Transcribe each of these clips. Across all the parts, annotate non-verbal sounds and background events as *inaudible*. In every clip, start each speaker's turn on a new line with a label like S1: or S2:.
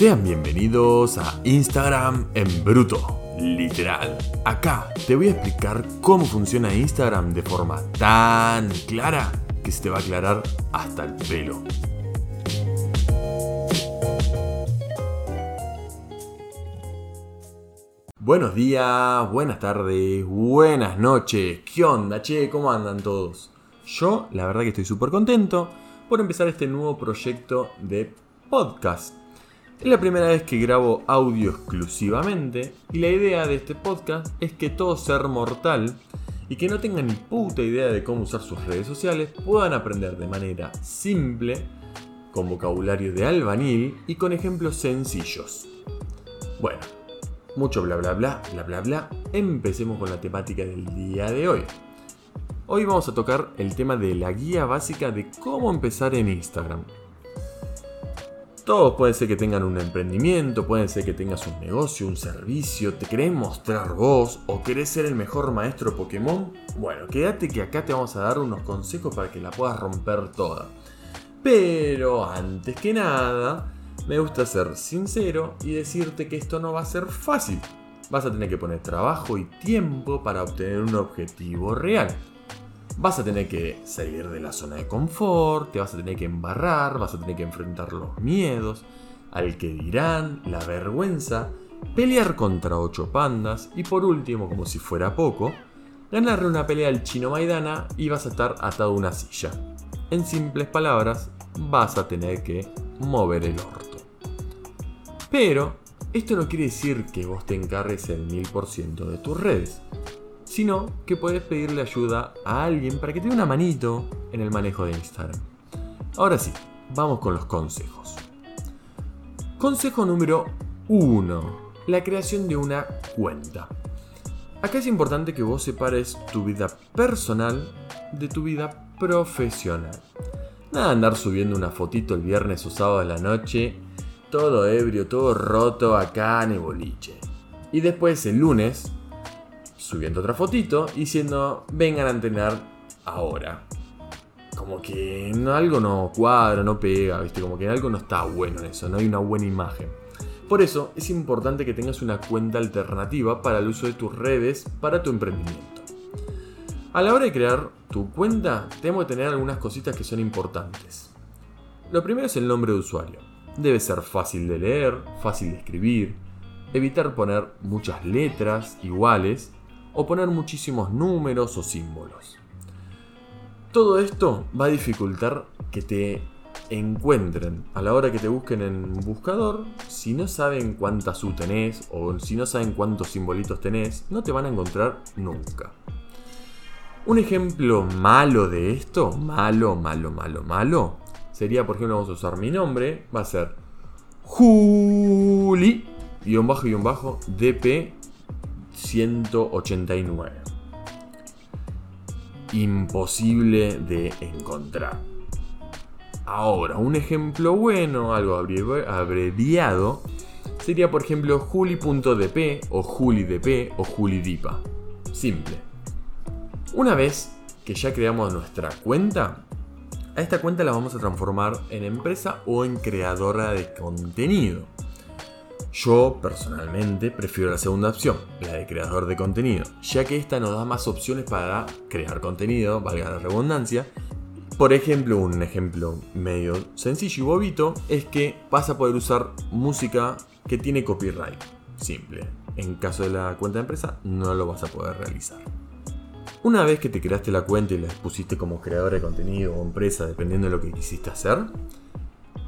S1: Sean bienvenidos a Instagram en bruto, literal. Acá te voy a explicar cómo funciona Instagram de forma tan clara que se te va a aclarar hasta el pelo. Buenos días, buenas tardes, buenas noches. ¿Qué onda, che? ¿Cómo andan todos? Yo, la verdad que estoy súper contento por empezar este nuevo proyecto de podcast. Es la primera vez que grabo audio exclusivamente y la idea de este podcast es que todo ser mortal y que no tengan ni puta idea de cómo usar sus redes sociales puedan aprender de manera simple, con vocabulario de albanil y con ejemplos sencillos. Bueno, mucho bla bla bla, bla bla bla, empecemos con la temática del día de hoy. Hoy vamos a tocar el tema de la guía básica de cómo empezar en Instagram. Todos pueden ser que tengan un emprendimiento, pueden ser que tengas un negocio, un servicio, te querés mostrar vos o querés ser el mejor maestro Pokémon. Bueno, quédate que acá te vamos a dar unos consejos para que la puedas romper toda. Pero antes que nada, me gusta ser sincero y decirte que esto no va a ser fácil. Vas a tener que poner trabajo y tiempo para obtener un objetivo real. Vas a tener que salir de la zona de confort, te vas a tener que embarrar, vas a tener que enfrentar los miedos, al que dirán, la vergüenza, pelear contra ocho pandas y por último, como si fuera poco, ganarle una pelea al chino Maidana y vas a estar atado a una silla. En simples palabras, vas a tener que mover el orto. Pero esto no quiere decir que vos te encargues el 1000% de tus redes, sino que puedes pedirle ayuda a alguien para que te dé una manito en el manejo de Instagram. Ahora sí, vamos con los consejos. Consejo número 1. La creación de una cuenta. Acá es importante que vos separes tu vida personal de tu vida profesional. Nada de andar subiendo una fotito el viernes o sábado de la noche todo ebrio, todo roto acá en el boliche. Y después el lunes, subiendo otra fotito, diciendo, vengan a entrenar ahora. Como que algo no cuadra, no pega, ¿viste? Como que algo no está bueno en eso, no hay una buena imagen. Por eso es importante que tengas una cuenta alternativa para el uso de tus redes para tu emprendimiento. A la hora de crear tu cuenta, tenemos que tener algunas cositas que son importantes. Lo primero es el nombre de usuario. Debe ser fácil de leer, fácil de escribir, evitar poner muchas letras iguales o poner muchísimos números o símbolos. Todo esto va a dificultar que te encuentren a la hora que te busquen en buscador. Si no saben cuántas U tenés o si no saben cuántos simbolitos tenés, no te van a encontrar nunca. Un ejemplo malo de esto, malo, malo, malo, malo, sería, por ejemplo, vamos a usar mi nombre, va a ser Juli, guion bajo, guion bajo, DP 189. Imposible de encontrar. Ahora, un ejemplo bueno, algo abreviado, sería por ejemplo juli.dp o julidp o julidipa. Simple. Una vez que ya creamos nuestra cuenta, a esta cuenta la vamos a transformar en empresa o en creadora de contenido. Yo personalmente prefiero la segunda opción, la de creador de contenido, ya que esta nos da más opciones para crear contenido, valga la redundancia. Por ejemplo, un ejemplo medio sencillo y bobito es que vas a poder usar música que tiene copyright. Simple. En caso de la cuenta de empresa, no lo vas a poder realizar. Una vez que te creaste la cuenta y la pusiste como creador de contenido o empresa, dependiendo de lo que quisiste hacer,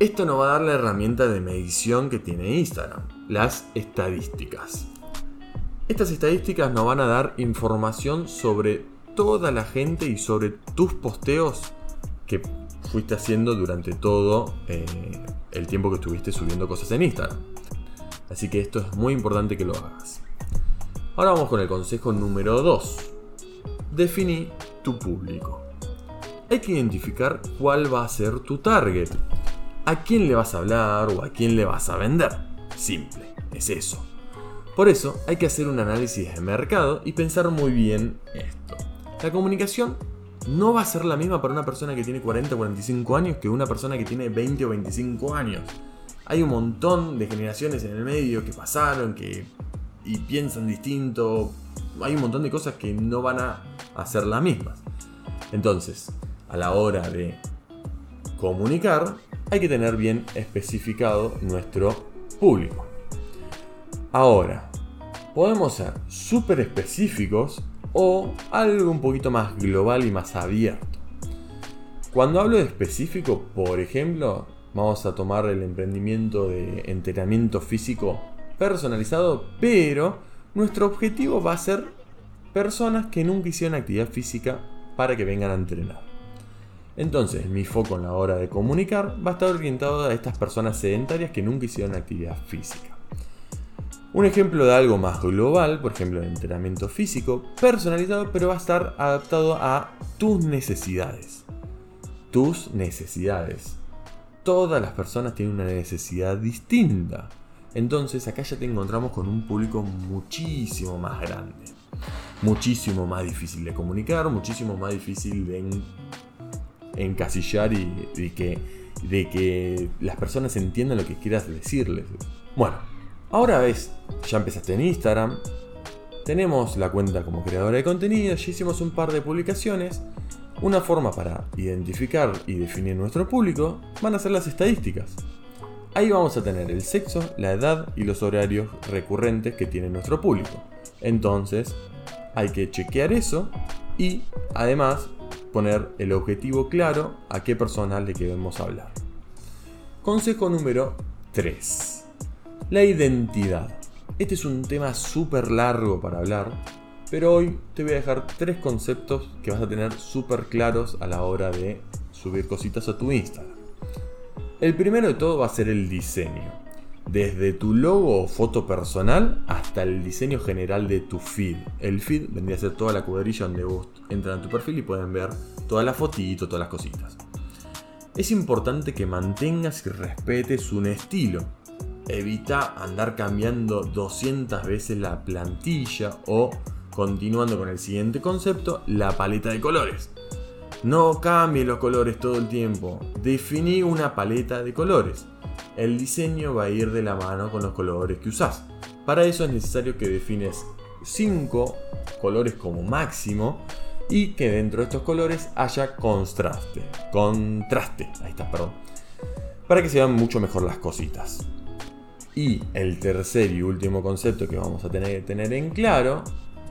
S1: esto nos va a dar la herramienta de medición que tiene Instagram, las estadísticas. Estas estadísticas nos van a dar información sobre toda la gente y sobre tus posteos que fuiste haciendo durante todo eh, el tiempo que estuviste subiendo cosas en Instagram. Así que esto es muy importante que lo hagas. Ahora vamos con el consejo número 2 definí tu público. Hay que identificar cuál va a ser tu target. ¿A quién le vas a hablar o a quién le vas a vender? Simple, es eso. Por eso hay que hacer un análisis de mercado y pensar muy bien esto. La comunicación no va a ser la misma para una persona que tiene 40 o 45 años que una persona que tiene 20 o 25 años. Hay un montón de generaciones en el medio que pasaron, que y piensan distinto. Hay un montón de cosas que no van a hacer las mismas. Entonces, a la hora de comunicar, hay que tener bien especificado nuestro público. Ahora, podemos ser súper específicos o algo un poquito más global y más abierto. Cuando hablo de específico, por ejemplo, vamos a tomar el emprendimiento de entrenamiento físico personalizado, pero nuestro objetivo va a ser personas que nunca hicieron actividad física para que vengan a entrenar. Entonces, mi foco en la hora de comunicar va a estar orientado a estas personas sedentarias que nunca hicieron actividad física. Un ejemplo de algo más global, por ejemplo, de entrenamiento físico personalizado, pero va a estar adaptado a tus necesidades. Tus necesidades. Todas las personas tienen una necesidad distinta. Entonces acá ya te encontramos con un público muchísimo más grande. Muchísimo más difícil de comunicar, muchísimo más difícil de encasillar y que, de que las personas entiendan lo que quieras decirles. Bueno, ahora ves, ya empezaste en Instagram, tenemos la cuenta como creadora de contenido, ya hicimos un par de publicaciones. Una forma para identificar y definir nuestro público van a ser las estadísticas. Ahí vamos a tener el sexo, la edad y los horarios recurrentes que tiene nuestro público. Entonces, hay que chequear eso y además poner el objetivo claro a qué persona le queremos hablar. Consejo número 3. La identidad. Este es un tema súper largo para hablar, pero hoy te voy a dejar tres conceptos que vas a tener súper claros a la hora de subir cositas a tu Instagram. El primero de todo va a ser el diseño. Desde tu logo o foto personal hasta el diseño general de tu feed. El feed vendría a ser toda la cuadrilla donde vos entran a tu perfil y pueden ver toda la fotito, todas las cositas. Es importante que mantengas y respetes un estilo. Evita andar cambiando 200 veces la plantilla o, continuando con el siguiente concepto, la paleta de colores. No cambie los colores todo el tiempo. Definí una paleta de colores. El diseño va a ir de la mano con los colores que usás. Para eso es necesario que defines 5 colores como máximo y que dentro de estos colores haya contraste. Contraste, ahí está, perdón. Para que se vean mucho mejor las cositas. Y el tercer y último concepto que vamos a tener que tener en claro,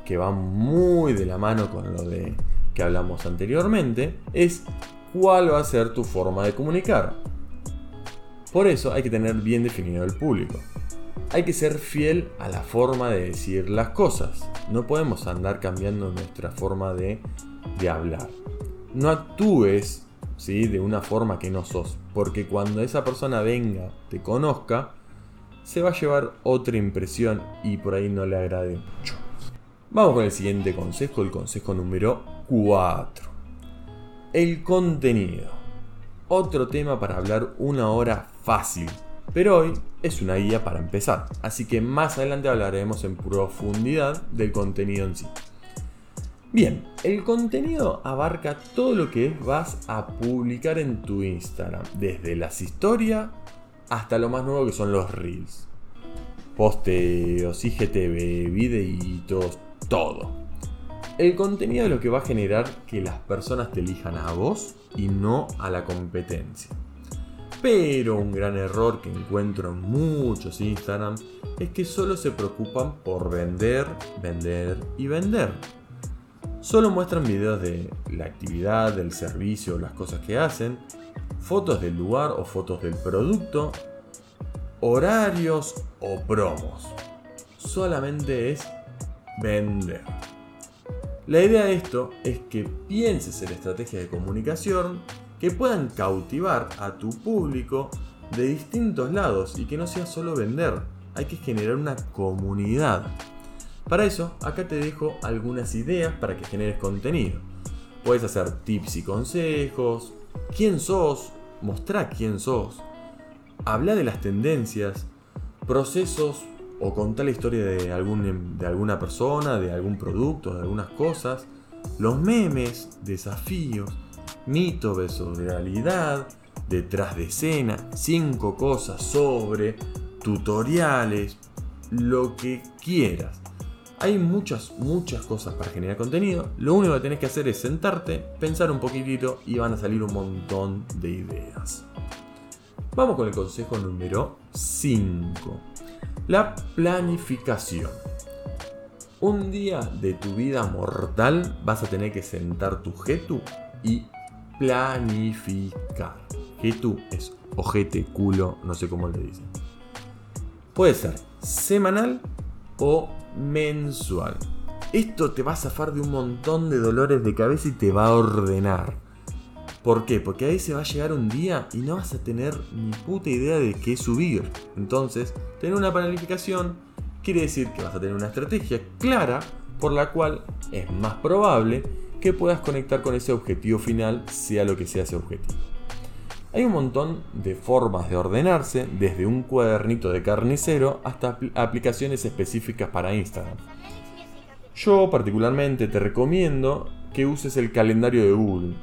S1: que va muy de la mano con lo de que hablamos anteriormente, es cuál va a ser tu forma de comunicar. Por eso hay que tener bien definido el público. Hay que ser fiel a la forma de decir las cosas. No podemos andar cambiando nuestra forma de, de hablar. No actúes ¿sí? de una forma que no sos, porque cuando esa persona venga, te conozca, se va a llevar otra impresión y por ahí no le agrade mucho. Vamos con el siguiente consejo, el consejo número 4. El contenido. Otro tema para hablar una hora fácil, pero hoy es una guía para empezar, así que más adelante hablaremos en profundidad del contenido en sí. Bien, el contenido abarca todo lo que vas a publicar en tu Instagram, desde las historias hasta lo más nuevo que son los reels. Posteos, IGTV, videitos, todo. El contenido es lo que va a generar que las personas te elijan a vos y no a la competencia. Pero un gran error que encuentro en muchos Instagram es que solo se preocupan por vender, vender y vender. Solo muestran videos de la actividad, del servicio, las cosas que hacen, fotos del lugar o fotos del producto, horarios o promos. Solamente es vender. La idea de esto es que pienses en estrategias de comunicación que puedan cautivar a tu público de distintos lados y que no sea solo vender, hay que generar una comunidad. Para eso, acá te dejo algunas ideas para que generes contenido. Puedes hacer tips y consejos, quién sos, mostrar quién sos, habla de las tendencias, procesos o contar la historia de, algún, de alguna persona, de algún producto, de algunas cosas, los memes, desafíos, mitos versus realidad, detrás de escena, 5 cosas sobre, tutoriales, lo que quieras. Hay muchas, muchas cosas para generar contenido. Lo único que tenés que hacer es sentarte, pensar un poquitito y van a salir un montón de ideas. Vamos con el consejo número 5. La planificación. Un día de tu vida mortal vas a tener que sentar tu getu y planificar. Getu es ojete, culo, no sé cómo le dicen. Puede ser semanal o mensual. Esto te va a zafar de un montón de dolores de cabeza y te va a ordenar. ¿Por qué? Porque ahí se va a llegar un día y no vas a tener ni puta idea de qué subir. Entonces, tener una planificación quiere decir que vas a tener una estrategia clara por la cual es más probable que puedas conectar con ese objetivo final, sea lo que sea ese objetivo. Hay un montón de formas de ordenarse, desde un cuadernito de carnicero hasta aplicaciones específicas para Instagram. Yo particularmente te recomiendo que uses el calendario de Google.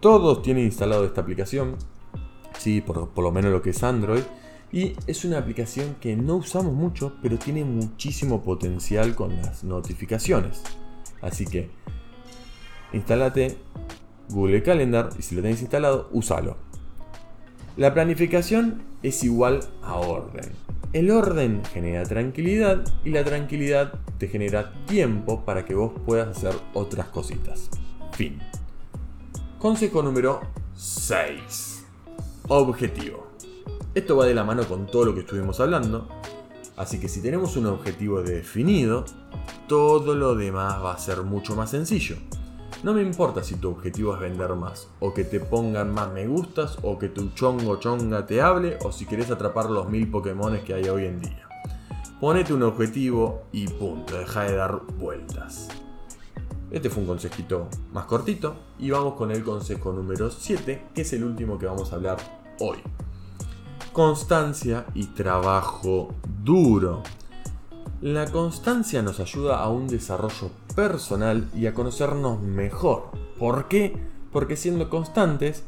S1: Todos tienen instalado esta aplicación, sí, por, por lo menos lo que es Android, y es una aplicación que no usamos mucho, pero tiene muchísimo potencial con las notificaciones. Así que, instalate Google Calendar y si lo tenés instalado, úsalo. La planificación es igual a orden. El orden genera tranquilidad y la tranquilidad te genera tiempo para que vos puedas hacer otras cositas. Fin. Consejo número 6. Objetivo. Esto va de la mano con todo lo que estuvimos hablando. Así que si tenemos un objetivo definido, todo lo demás va a ser mucho más sencillo. No me importa si tu objetivo es vender más, o que te pongan más me gustas, o que tu chongo chonga te hable, o si querés atrapar los mil Pokémones que hay hoy en día. Ponete un objetivo y punto, deja de dar vueltas. Este fue un consejito más cortito y vamos con el consejo número 7, que es el último que vamos a hablar hoy. Constancia y trabajo duro. La constancia nos ayuda a un desarrollo personal y a conocernos mejor. ¿Por qué? Porque siendo constantes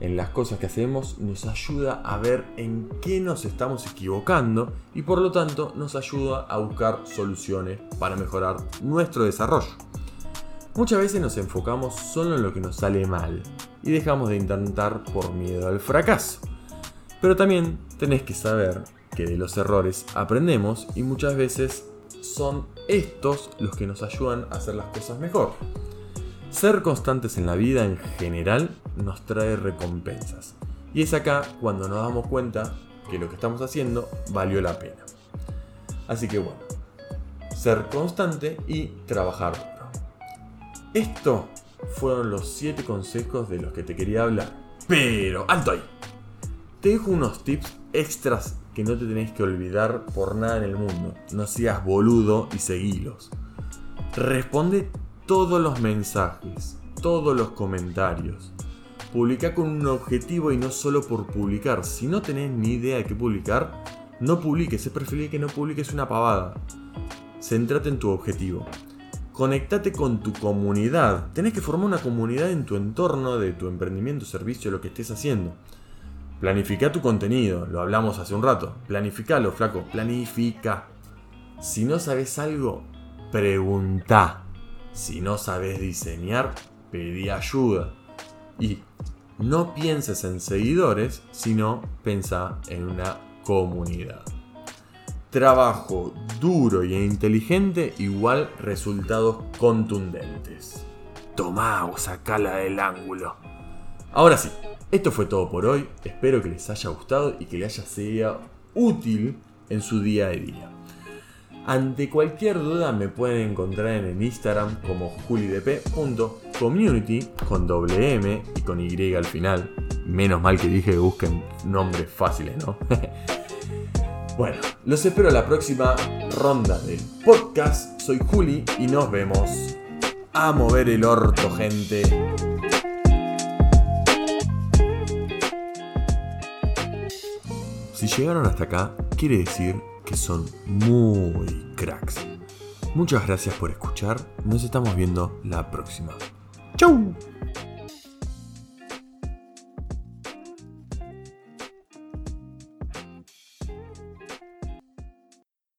S1: en las cosas que hacemos nos ayuda a ver en qué nos estamos equivocando y por lo tanto nos ayuda a buscar soluciones para mejorar nuestro desarrollo. Muchas veces nos enfocamos solo en lo que nos sale mal y dejamos de intentar por miedo al fracaso. Pero también tenés que saber que de los errores aprendemos y muchas veces son estos los que nos ayudan a hacer las cosas mejor. Ser constantes en la vida en general nos trae recompensas. Y es acá cuando nos damos cuenta que lo que estamos haciendo valió la pena. Así que bueno, ser constante y trabajar duro. Esto fueron los 7 consejos de los que te quería hablar. Pero, alto ahí. Te dejo unos tips extras que no te tenés que olvidar por nada en el mundo. No seas boludo y seguilos. Responde todos los mensajes, todos los comentarios. Publica con un objetivo y no solo por publicar. Si no tenés ni idea de qué publicar, no publiques. Es preferible que no publiques una pavada. Centrate en tu objetivo. Conectate con tu comunidad. Tenés que formar una comunidad en tu entorno de tu emprendimiento, servicio, lo que estés haciendo. Planifica tu contenido, lo hablamos hace un rato. Planificalo, flaco, planifica. Si no sabes algo, pregunta. Si no sabes diseñar, pedí ayuda. Y no pienses en seguidores, sino piensa en una comunidad. Trabajo duro e inteligente igual resultados contundentes. Tomá o sacala del ángulo. Ahora sí, esto fue todo por hoy, espero que les haya gustado y que les haya sido útil en su día a día. Ante cualquier duda me pueden encontrar en el Instagram como julidp.community con doble M y con Y al final. Menos mal que dije que busquen nombres fáciles, ¿no? *laughs* bueno, los espero a la próxima ronda del podcast. Soy Juli y nos vemos. A mover el orto, gente. Llegaron hasta acá, quiere decir que son muy cracks. Muchas gracias por escuchar, nos estamos viendo la próxima. ¡Chau!